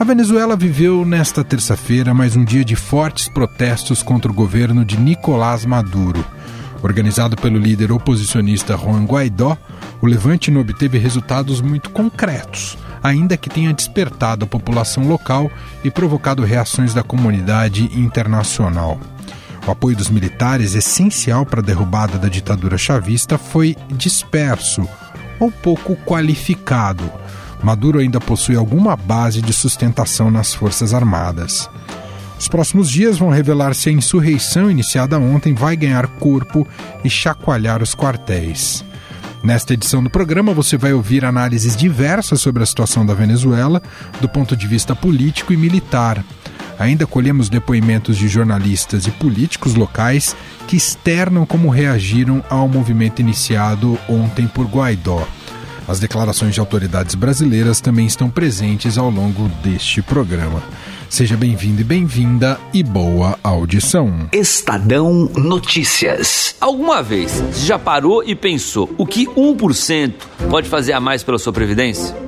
A Venezuela viveu nesta terça-feira mais um dia de fortes protestos contra o governo de Nicolás Maduro. Organizado pelo líder oposicionista Juan Guaidó, o levante não obteve resultados muito concretos, ainda que tenha despertado a população local e provocado reações da comunidade internacional. O apoio dos militares, essencial para a derrubada da ditadura chavista, foi disperso ou pouco qualificado Maduro ainda possui alguma base de sustentação nas Forças Armadas. Os próximos dias vão revelar se a insurreição iniciada ontem vai ganhar corpo e chacoalhar os quartéis. Nesta edição do programa, você vai ouvir análises diversas sobre a situação da Venezuela, do ponto de vista político e militar. Ainda colhemos depoimentos de jornalistas e políticos locais que externam como reagiram ao movimento iniciado ontem por Guaidó. As declarações de autoridades brasileiras também estão presentes ao longo deste programa. Seja bem-vindo e bem-vinda e boa audição. Estadão Notícias. Alguma vez você já parou e pensou o que 1% pode fazer a mais pela sua previdência?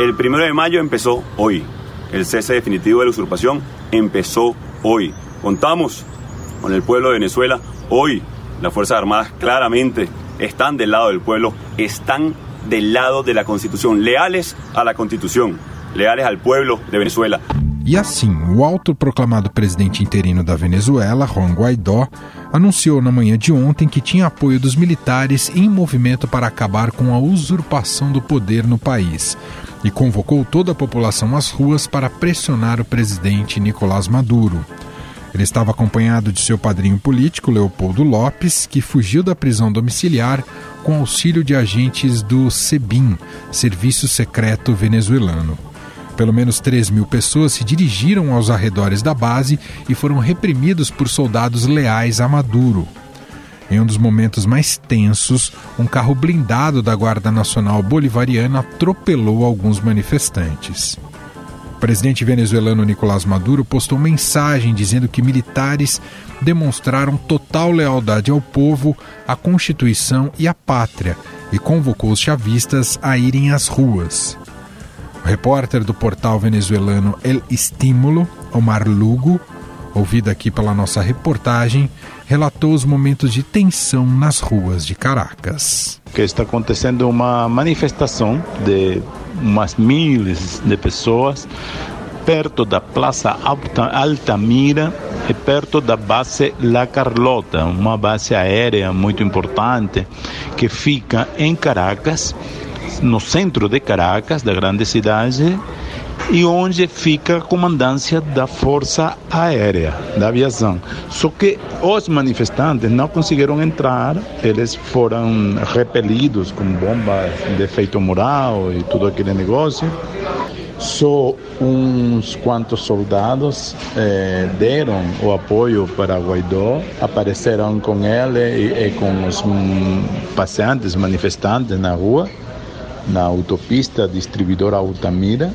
El primero de mayo empezó hoy. El cese definitivo de la usurpación empezó hoy. Contamos con el pueblo de Venezuela. Hoy las Fuerzas Armadas claramente están del lado del pueblo, están del lado de la Constitución, leales a la Constitución, leales al pueblo de Venezuela. E assim, o autoproclamado presidente interino da Venezuela, Juan Guaidó, anunciou na manhã de ontem que tinha apoio dos militares em movimento para acabar com a usurpação do poder no país e convocou toda a população às ruas para pressionar o presidente Nicolás Maduro. Ele estava acompanhado de seu padrinho político, Leopoldo Lopes, que fugiu da prisão domiciliar com auxílio de agentes do SEBIN, Serviço Secreto Venezuelano. Pelo menos 3 mil pessoas se dirigiram aos arredores da base e foram reprimidos por soldados leais a Maduro. Em um dos momentos mais tensos, um carro blindado da Guarda Nacional Bolivariana atropelou alguns manifestantes. O presidente venezuelano Nicolás Maduro postou mensagem dizendo que militares demonstraram total lealdade ao povo, à Constituição e à pátria e convocou os chavistas a irem às ruas. O repórter do portal venezuelano El Estímulo, Omar Lugo, ouvido aqui pela nossa reportagem, relatou os momentos de tensão nas ruas de Caracas. Que está acontecendo uma manifestação de umas milhares de pessoas perto da Praça Altamira e perto da base La Carlota, uma base aérea muito importante que fica em Caracas, no centro de Caracas, da grande cidade, e onde fica a comandância da Força Aérea, da aviação. Só que os manifestantes não conseguiram entrar, eles foram repelidos com bombas de efeito moral e tudo aquele negócio. Só uns quantos soldados eh, deram o apoio para Guaidó, apareceram com ele e, e com os passeantes, manifestantes na rua, na autopista distribuidora Altamira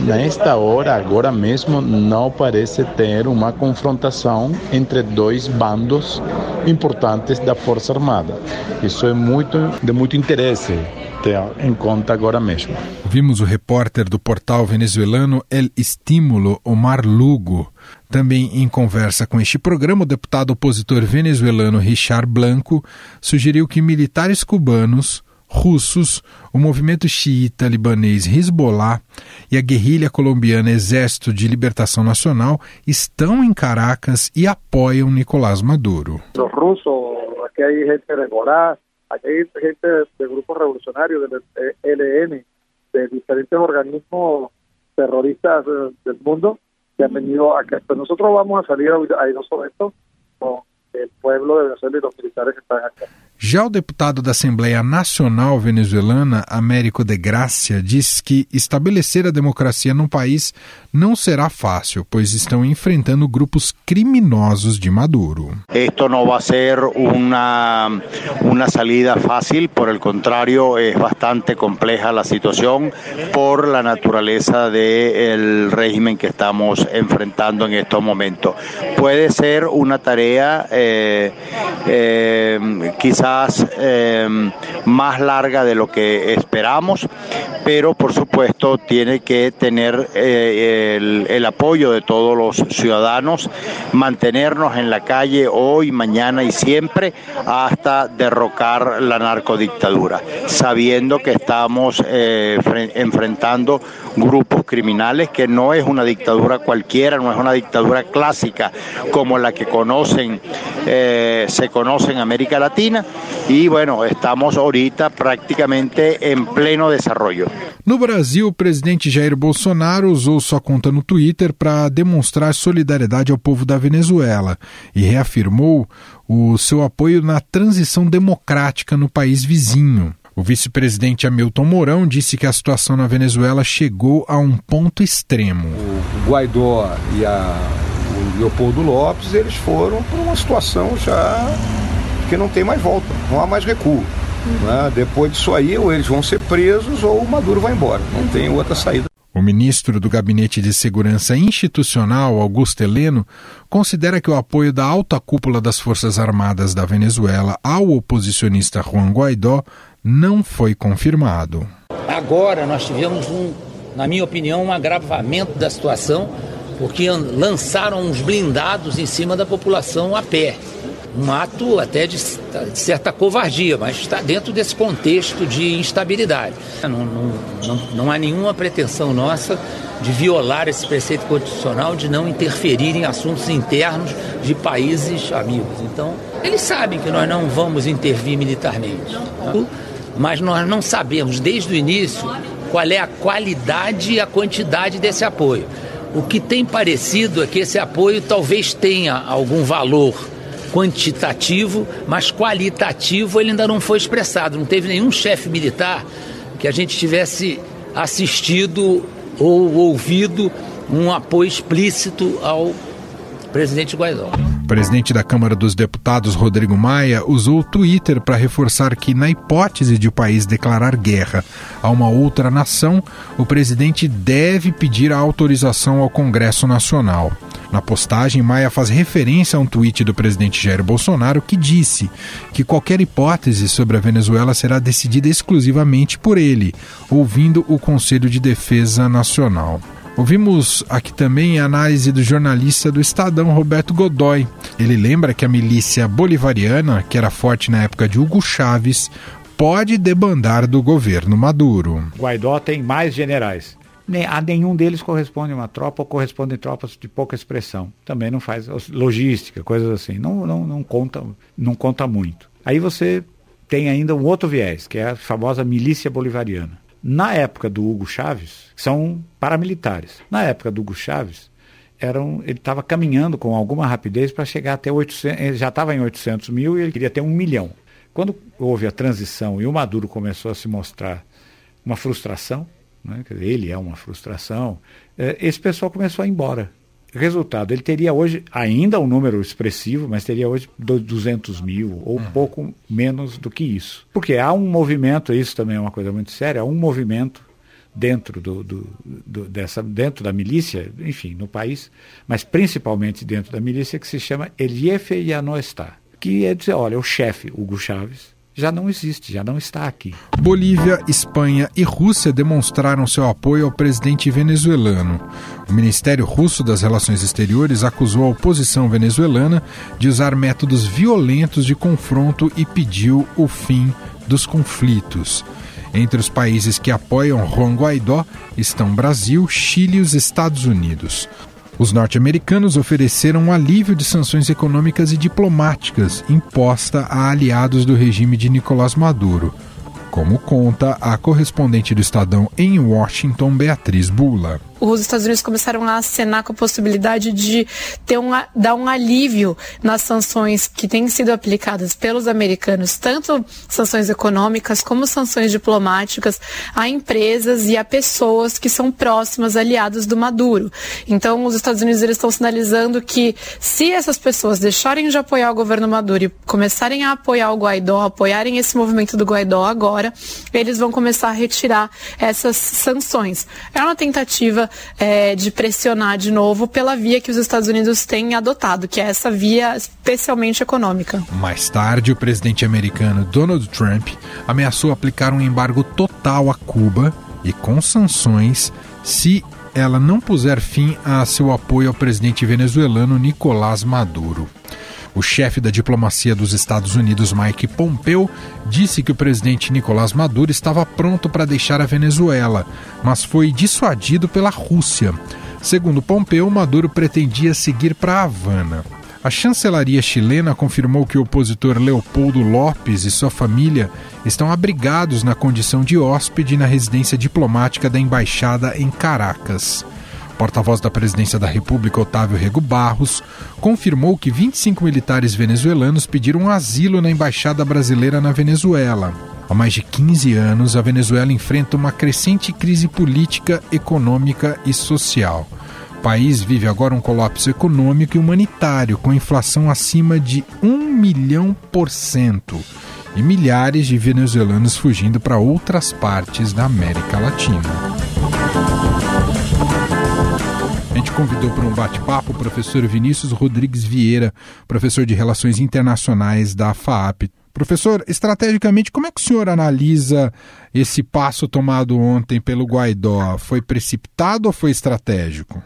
Nesta hora, agora mesmo, não parece ter uma confrontação entre dois bandos importantes da Força Armada. Isso é muito de muito interesse ter em conta agora mesmo. Vimos o repórter do portal venezuelano El Estímulo, Omar Lugo. Também em conversa com este programa, o deputado opositor venezuelano Richard Blanco sugeriu que militares cubanos russos, o movimento xiita libanês Hezbollah e a guerrilha colombiana Exército de Libertação Nacional estão em Caracas e apoiam Nicolás Maduro. Os russos, aqui há gente de Hezbollah, aqui há gente de grupos revolucionários, do ELN, de diferentes organismos terroristas del mundo que han venido. Pues nosotros vamos a salir a esto con el pueblo de Venezuela y los militares que están acá. Já o deputado da Assembleia Nacional Venezuelana, Américo de Gracia, diz que estabelecer a democracia no país não será fácil, pois estão enfrentando grupos criminosos de Maduro. Esto no va a ser una, una salida fácil, por el contrario, es bastante compleja la situación por la naturaleza del de régimen que estamos enfrentando en estos momentos. Puede ser una tarea eh, eh, quizás eh, más larga de lo que esperamos, pero por supuesto tiene que tener eh, el, el, apoyo de todos los ciudadanos, mantenernos en la calle hoy, mañana y siempre hasta derrocar la narcodictadura, sabiendo que estamos eh, enfrentando grupos criminales, que no es una dictadura cualquiera, no es una dictadura clásica como la que conocen, eh, se conoce en América Latina, e, bueno, estamos ahorita praticamente em pleno desenvolvimento. No Brasil, o presidente Jair Bolsonaro usou sua conta no Twitter para demonstrar solidariedade ao povo da Venezuela e reafirmou o seu apoio na transição democrática no país vizinho. O vice-presidente Hamilton Mourão disse que a situação na Venezuela chegou a um ponto extremo. O Guaidó e a, o Leopoldo Lopes eles foram para uma situação já porque não tem mais volta, não há mais recuo. Né? Depois disso aí, ou eles vão ser presos ou o Maduro vai embora. Não tem outra saída. O ministro do Gabinete de Segurança Institucional, Augusto Heleno, considera que o apoio da alta cúpula das Forças Armadas da Venezuela ao oposicionista Juan Guaidó não foi confirmado. Agora nós tivemos, um, na minha opinião, um agravamento da situação, porque lançaram uns blindados em cima da população a pé um ato até de, de, certa covardia, mas está dentro desse contexto de instabilidade. Não, não, não, não, há nenhuma pretensão nossa de violar esse preceito constitucional de não interferir em assuntos internos de países amigos. Então, eles sabem que nós não vamos intervir militarmente, né? mas nós não sabemos desde o início qual é a qualidade e a quantidade desse apoio. O que tem parecido é que esse apoio talvez tenha algum valor quantitativo, mas qualitativo ele ainda não foi expressado. Não teve nenhum chefe militar que a gente tivesse assistido ou ouvido um apoio explícito ao presidente Guaidó. O presidente da Câmara dos Deputados, Rodrigo Maia, usou o Twitter para reforçar que, na hipótese de o país declarar guerra a uma outra nação, o presidente deve pedir a autorização ao Congresso Nacional. Na postagem, Maia faz referência a um tweet do presidente Jair Bolsonaro que disse que qualquer hipótese sobre a Venezuela será decidida exclusivamente por ele, ouvindo o Conselho de Defesa Nacional. Ouvimos aqui também a análise do jornalista do Estadão, Roberto Godoy. Ele lembra que a milícia bolivariana, que era forte na época de Hugo Chávez, pode debandar do governo Maduro. Guaidó tem mais generais a nenhum deles corresponde uma tropa ou correspondem tropas de pouca expressão. Também não faz logística, coisas assim. Não, não, não, conta, não conta muito. Aí você tem ainda um outro viés, que é a famosa milícia bolivariana. Na época do Hugo Chávez, são paramilitares. Na época do Hugo Chávez, eram, ele estava caminhando com alguma rapidez para chegar até 800, ele já estava em 800 mil e ele queria ter um milhão. Quando houve a transição e o Maduro começou a se mostrar uma frustração, né? ele é uma frustração, é, esse pessoal começou a ir embora. Resultado, ele teria hoje ainda um número expressivo, mas teria hoje 200 mil, ou uhum. pouco menos do que isso. Porque há um movimento, isso também é uma coisa muito séria, há um movimento dentro, do, do, do, dessa, dentro da milícia, enfim, no país, mas principalmente dentro da milícia, que se chama El Jefe Ya No Está, que é dizer, olha, o chefe, Hugo Chávez, já não existe, já não está aqui. Bolívia, Espanha e Rússia demonstraram seu apoio ao presidente venezuelano. O Ministério Russo das Relações Exteriores acusou a oposição venezuelana de usar métodos violentos de confronto e pediu o fim dos conflitos. Entre os países que apoiam Juan Guaidó estão Brasil, Chile e os Estados Unidos. Os norte-americanos ofereceram um alívio de sanções econômicas e diplomáticas imposta a aliados do regime de Nicolás Maduro, como conta a correspondente do Estadão em Washington, Beatriz Bula os Estados Unidos começaram a acenar com a possibilidade de ter um, dar um alívio nas sanções que têm sido aplicadas pelos americanos, tanto sanções econômicas como sanções diplomáticas, a empresas e a pessoas que são próximas aliados do Maduro. Então, os Estados Unidos eles estão sinalizando que se essas pessoas deixarem de apoiar o governo Maduro e começarem a apoiar o Guaidó, apoiarem esse movimento do Guaidó agora, eles vão começar a retirar essas sanções. É uma é, de pressionar de novo pela via que os Estados Unidos têm adotado, que é essa via especialmente econômica. Mais tarde, o presidente americano Donald Trump ameaçou aplicar um embargo total a Cuba e com sanções se ela não puser fim a seu apoio ao presidente venezuelano Nicolás Maduro. O chefe da diplomacia dos Estados Unidos, Mike Pompeo, disse que o presidente Nicolás Maduro estava pronto para deixar a Venezuela, mas foi dissuadido pela Rússia. Segundo Pompeu, Maduro pretendia seguir para Havana. A chancelaria chilena confirmou que o opositor Leopoldo Lopes e sua família estão abrigados na condição de hóspede na residência diplomática da embaixada em Caracas porta-voz da presidência da República, Otávio Rego Barros, confirmou que 25 militares venezuelanos pediram asilo na embaixada brasileira na Venezuela. Há mais de 15 anos, a Venezuela enfrenta uma crescente crise política, econômica e social. O país vive agora um colapso econômico e humanitário, com inflação acima de 1 milhão por cento e milhares de venezuelanos fugindo para outras partes da América Latina gente convidou para um bate-papo o professor Vinícius Rodrigues Vieira, professor de Relações Internacionais da FAAP. Professor, estrategicamente, como é que o senhor analisa esse passo tomado ontem pelo Guaidó? Foi precipitado ou foi estratégico?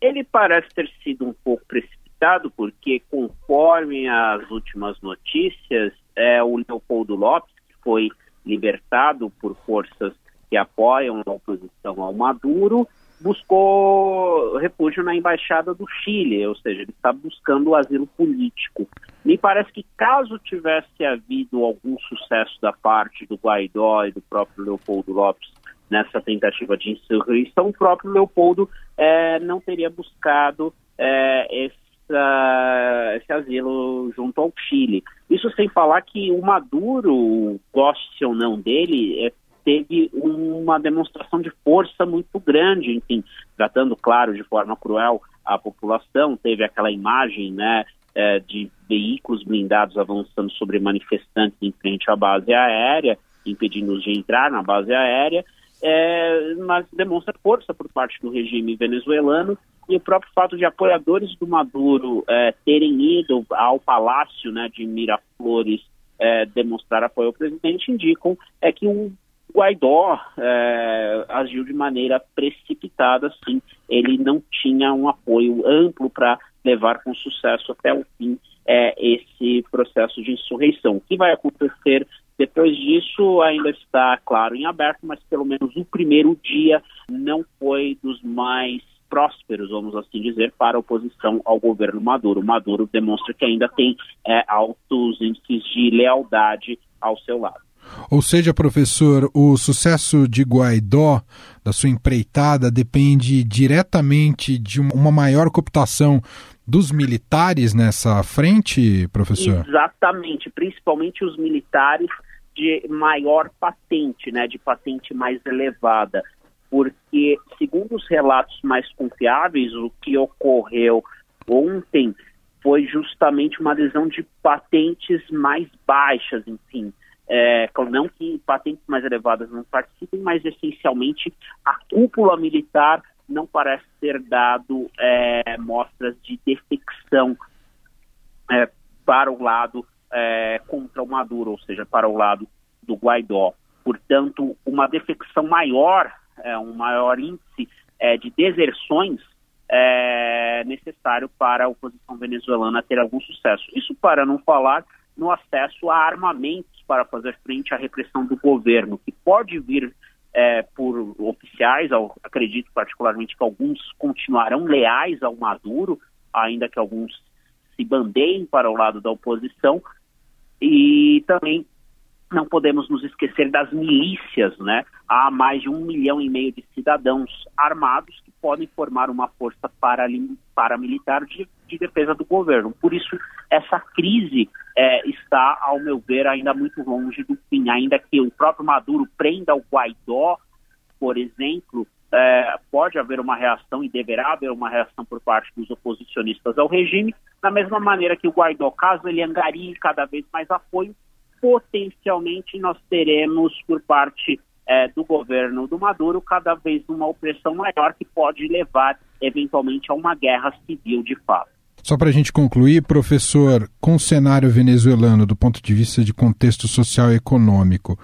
Ele parece ter sido um pouco precipitado, porque, conforme as últimas notícias, é, o Leopoldo Lopes, que foi libertado por forças que apoiam a oposição ao Maduro, buscou refúgio na embaixada do Chile, ou seja, ele está buscando o asilo político. Me parece que caso tivesse havido algum sucesso da parte do Guaidó e do próprio Leopoldo Lopes nessa tentativa de insurreição, o próprio Leopoldo é, não teria buscado é, essa, esse asilo junto ao Chile. Isso sem falar que o Maduro, goste ou não dele, é, teve uma demonstração de força muito grande, enfim, tratando, claro, de forma cruel a população. Teve aquela imagem, né, é, de veículos blindados avançando sobre manifestantes em frente à base aérea, impedindo-os de entrar na base aérea, é, mas demonstra força por parte do regime venezuelano e o próprio fato de apoiadores do Maduro é, terem ido ao palácio né, de Miraflores é, demonstrar apoio ao presidente indicam é que o Guaidó é, agiu de maneira precipitada, sim. Ele não tinha um apoio amplo para levar com sucesso até o fim é, esse processo de insurreição. O que vai acontecer depois disso ainda está, claro, em aberto, mas pelo menos o primeiro dia não foi dos mais prósperos, vamos assim dizer, para a oposição ao governo Maduro. Maduro demonstra que ainda tem é, altos índices de lealdade ao seu lado. Ou seja, professor, o sucesso de Guaidó, da sua empreitada, depende diretamente de uma maior cooptação dos militares nessa frente, professor? Exatamente, principalmente os militares de maior patente, né, de patente mais elevada, porque segundo os relatos mais confiáveis, o que ocorreu ontem foi justamente uma adesão de patentes mais baixas, enfim, é, não que patentes mais elevadas não participem, mas essencialmente a cúpula militar não parece ter dado é, mostras de defecção é, para o lado é, contra o Maduro, ou seja, para o lado do Guaidó. Portanto, uma defecção maior, é, um maior índice é, de deserções é necessário para a oposição venezuelana ter algum sucesso. Isso para não falar no acesso a armamentos para fazer frente à repressão do governo, que pode vir é, por oficiais, acredito particularmente que alguns continuarão leais ao Maduro, ainda que alguns se bandeiem para o lado da oposição, e também não podemos nos esquecer das milícias, né? Há mais de um milhão e meio de cidadãos armados que podem formar uma força paramilitar de, de defesa do governo. Por isso, essa crise é, está, ao meu ver, ainda muito longe do fim. Ainda que o próprio Maduro prenda o Guaidó, por exemplo, é, pode haver uma reação e deverá haver uma reação por parte dos oposicionistas ao regime, da mesma maneira que o Guaidó, caso ele angarie cada vez mais apoio, potencialmente nós teremos por parte é, do governo do Maduro cada vez uma opressão maior que pode levar eventualmente a uma guerra civil de fato. Só para a gente concluir, professor, com o cenário venezuelano do ponto de vista de contexto social e econômico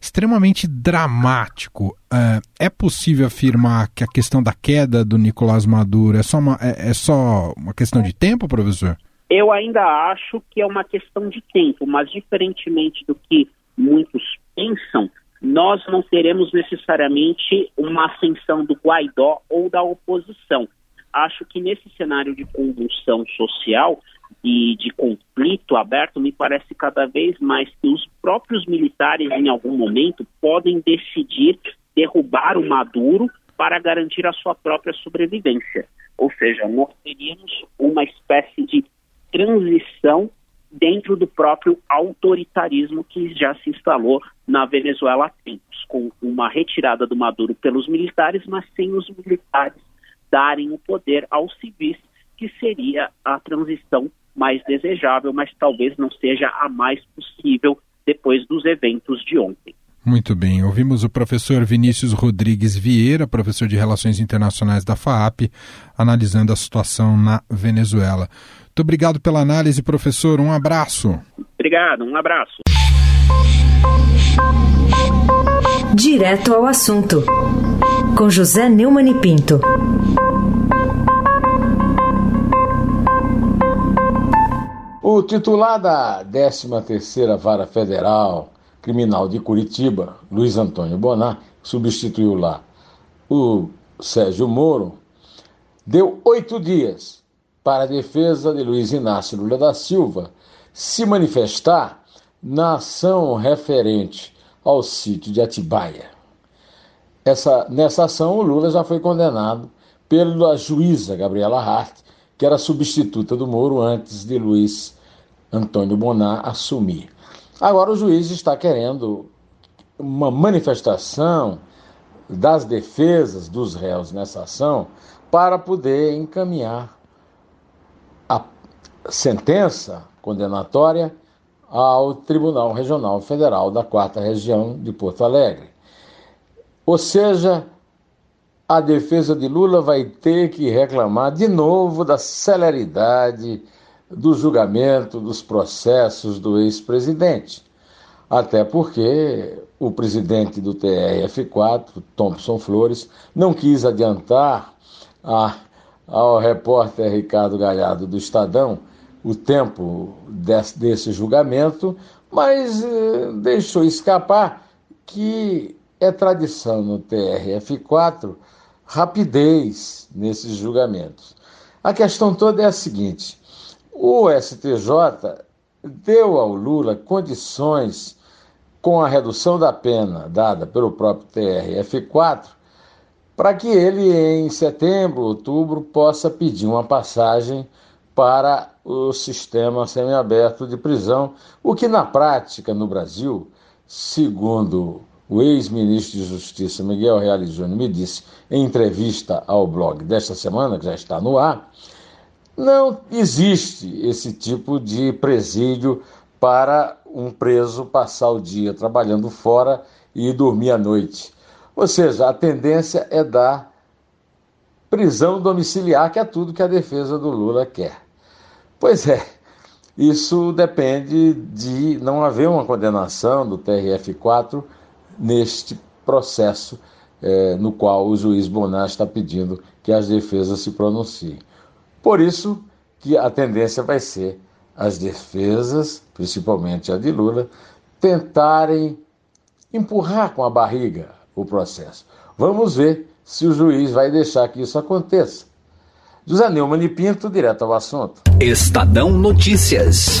extremamente dramático, é, é possível afirmar que a questão da queda do Nicolás Maduro é só uma, é, é só uma questão de tempo, professor? Eu ainda acho que é uma questão de tempo, mas diferentemente do que muitos pensam, nós não teremos necessariamente uma ascensão do Guaidó ou da oposição. Acho que nesse cenário de convulsão social e de conflito aberto, me parece cada vez mais que os próprios militares, em algum momento, podem decidir derrubar o Maduro para garantir a sua própria sobrevivência. Ou seja, nós teríamos uma espécie de transição dentro do próprio autoritarismo que já se instalou na Venezuela há tempos, com uma retirada do Maduro pelos militares, mas sem os militares darem o poder aos civis, que seria a transição mais desejável, mas talvez não seja a mais possível depois dos eventos de ontem. Muito bem, ouvimos o professor Vinícius Rodrigues Vieira, professor de Relações Internacionais da FAAP, analisando a situação na Venezuela. Muito obrigado pela análise, professor. Um abraço. Obrigado, um abraço. Direto ao assunto, com José Neumann e Pinto. O titular da 13ª Vara Federal Criminal de Curitiba, Luiz Antônio Bonar, substituiu lá o Sérgio Moro, deu oito dias para a defesa de Luiz Inácio Lula da Silva se manifestar na ação referente ao sítio de Atibaia. Essa, nessa ação, o Lula já foi condenado pela juíza Gabriela Hart, que era substituta do Moro antes de Luiz Antônio Bonar assumir. Agora o juiz está querendo uma manifestação das defesas dos réus nessa ação para poder encaminhar sentença condenatória ao Tribunal Regional Federal da Quarta Região de Porto Alegre. Ou seja, a defesa de Lula vai ter que reclamar de novo da celeridade do julgamento dos processos do ex-presidente. Até porque o presidente do TRF4, Thompson Flores, não quis adiantar a, ao repórter Ricardo Galhardo do Estadão o tempo desse, desse julgamento, mas eh, deixou escapar que é tradição no TRF4 rapidez nesses julgamentos. A questão toda é a seguinte: o STJ deu ao Lula condições, com a redução da pena dada pelo próprio TRF4, para que ele, em setembro, outubro, possa pedir uma passagem para o sistema semiaberto de prisão, o que na prática no Brasil, segundo o ex-ministro de Justiça Miguel Reale Júnior me disse em entrevista ao blog desta semana, que já está no ar, não existe esse tipo de presídio para um preso passar o dia trabalhando fora e dormir à noite. Ou seja, a tendência é dar prisão domiciliar, que é tudo que a defesa do Lula quer. Pois é, isso depende de não haver uma condenação do TRF4 neste processo é, no qual o juiz Bonar está pedindo que as defesas se pronunciem. Por isso que a tendência vai ser as defesas, principalmente a de Lula, tentarem empurrar com a barriga o processo. Vamos ver se o juiz vai deixar que isso aconteça. José Neumann e Pinto, direto ao assunto. Estadão Notícias.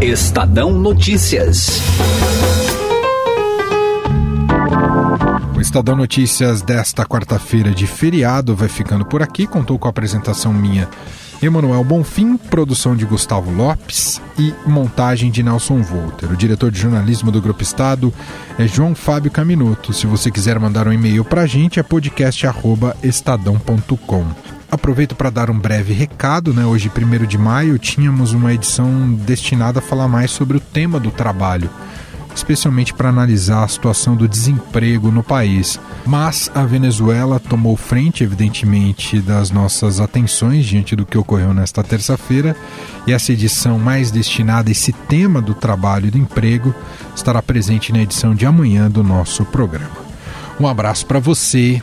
Estadão Notícias. O Estadão Notícias desta quarta-feira de feriado vai ficando por aqui. Contou com a apresentação minha, Emanuel Bonfim, produção de Gustavo Lopes e montagem de Nelson Volter. O diretor de jornalismo do Grupo Estado é João Fábio Caminuto. Se você quiser mandar um e-mail para a gente, é podcast.estadão.com. Aproveito para dar um breve recado, né? Hoje, 1 de maio, tínhamos uma edição destinada a falar mais sobre o tema do trabalho, especialmente para analisar a situação do desemprego no país. Mas a Venezuela tomou frente, evidentemente, das nossas atenções diante do que ocorreu nesta terça-feira, e essa edição mais destinada a esse tema do trabalho e do emprego estará presente na edição de amanhã do nosso programa. Um abraço para você